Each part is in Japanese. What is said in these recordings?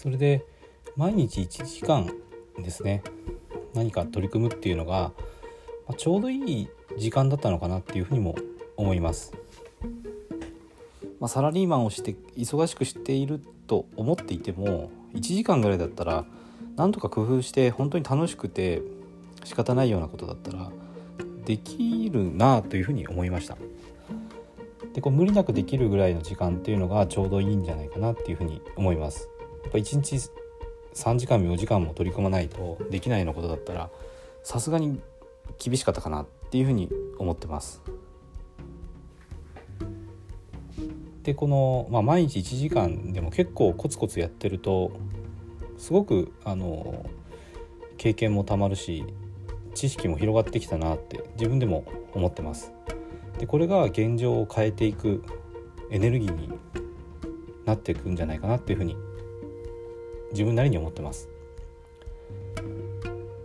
それで毎日1時間ですね何か取り組むっていうのが、まあ、ちょうどいい時間だったのかなっていうふうにも思います。まあ、サラリーマンをして忙しくしていると思っていても1時間ぐらいだったらなんとか工夫して本当に楽しくて仕方ないようなことだったらできるなというふうに思いましたでこう無理なくできるぐらいの時間っていうのがちょうどいいんじゃないかなっていうふうに思いますっぱ1日3時間も4時間も取り組まないとできないようなことだったらさすがに厳しかったかなっていうふうに思ってますでこの、まあ、毎日1時間でも結構コツコツやってるとすごくあの経験もたまるし知識も広がってきたなって自分でも思ってます。でこれが現状を変えていくエネルギーになっていくんじゃないかなっていうふうに自分なりに思ってます。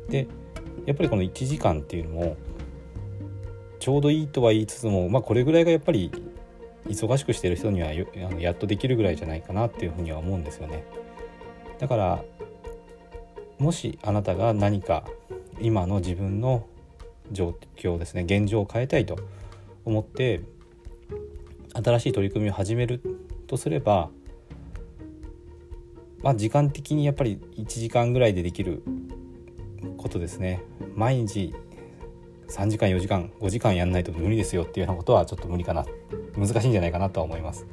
でやっぱりこの1時間っていうのもちょうどいいとは言いつつも、まあ、これぐらいがやっぱり忙しくしてる人にはやっとできるぐらいじゃないかなっていうふうには思うんですよね。だからもしあなたが何か今の自分の状況ですね現状を変えたいと思って新しい取り組みを始めるとすれば、まあ、時間的にやっぱり1時間ぐらいでできることですね。毎日3時間4時間5時間やんないと無理ですよっていうようなことはちょっと無理かな。難しいんじゃないかなとは思います。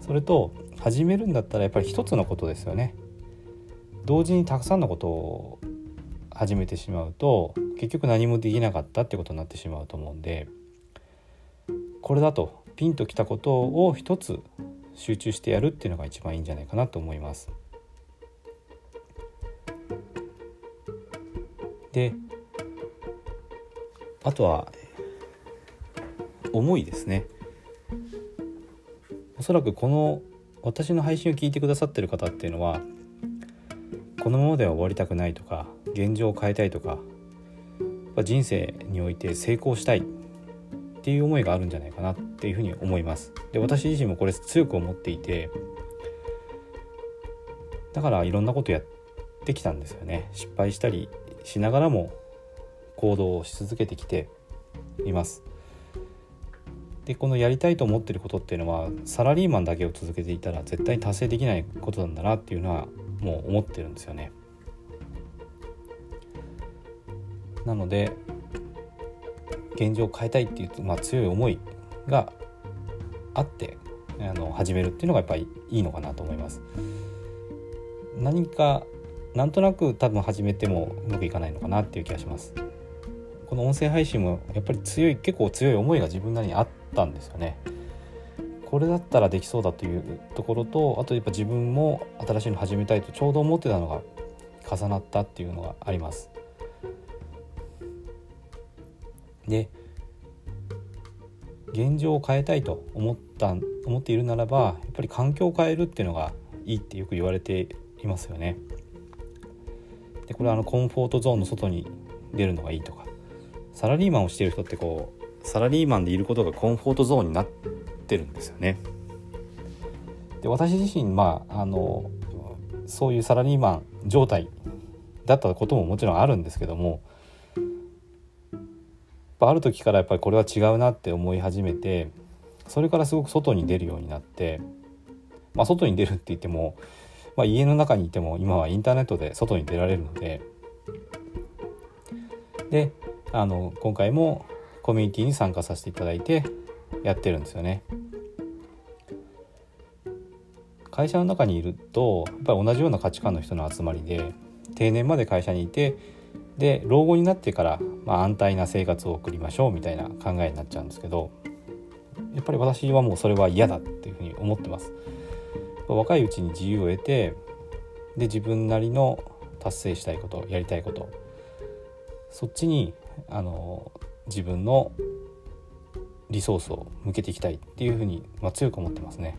それと始めるんだったらやっぱり一つのことですよね。同時にたくさんのことを始めてしまうと結局何もできなかったってことになってしまうと思うんでこれだとピンときたことを一つ集中してやるっていうのが一番いいんじゃないかなと思います。であとは思いですね。おそらくこの私の配信を聞いてくださってる方っていうのはこのままでは終わりたくないとか現状を変えたいとか人生において成功したいっていう思いがあるんじゃないかなっていうふうに思います。で私自身もこれ強く思っていてだからいろんなことやってきたんですよね。失敗したりしながらも行動をし続けてきていますでこのやりたいと思ってることっていうのはサラリーマンだけを続けていたら絶対に達成できないことなんだなっていうのはもう思ってるんですよね。なので現状を変えたいっていう、まあ、強い思いがあってあの始めるっていうのがやっぱりいいのかなと思います。何かなんとなく多分始めてもうまくいかないのかなっていう気がします。この音声配信もやっぱり強い結構強い思いが自分なりにあったんですよね。これだったらできそうだというところとあとやっぱ自分も新しいの始めたいとちょうど思ってたのが重なったっていうのがあります。で現状を変えたいと思った思っているならばやっぱり環境を変えるっていうのがいいってよく言われていますよね。でこれはあのコンフォートゾーンの外に出るのがいいとかサラリーマンをしている人ってこうサラリーマンでいることがコンフォートゾーンになっってるんですよね。で私自身まああのそういうサラリーマン状態だったことももちろんあるんですけどもある時からやっぱりこれは違うなって思い始めてそれからすごく外に出るようになって、まあ、外に出るって言っても、まあ、家の中にいても今はインターネットで外に出られるのでであの今回もコミュニティに参加させていただいてやってるんですよね。会社の中にいるとやっぱり同じような価値観の人の集まりで定年まで会社にいてで老後になってから、まあ、安泰な生活を送りましょうみたいな考えになっちゃうんですけどやっぱり私はもうそれは嫌だっていうふうに思ってます。若いうちに自由を得てで自分なりの達成したいことやりたいことそっちにあの自分のリソースを向けていきたいっていうふうに、まあ、強く思ってますね。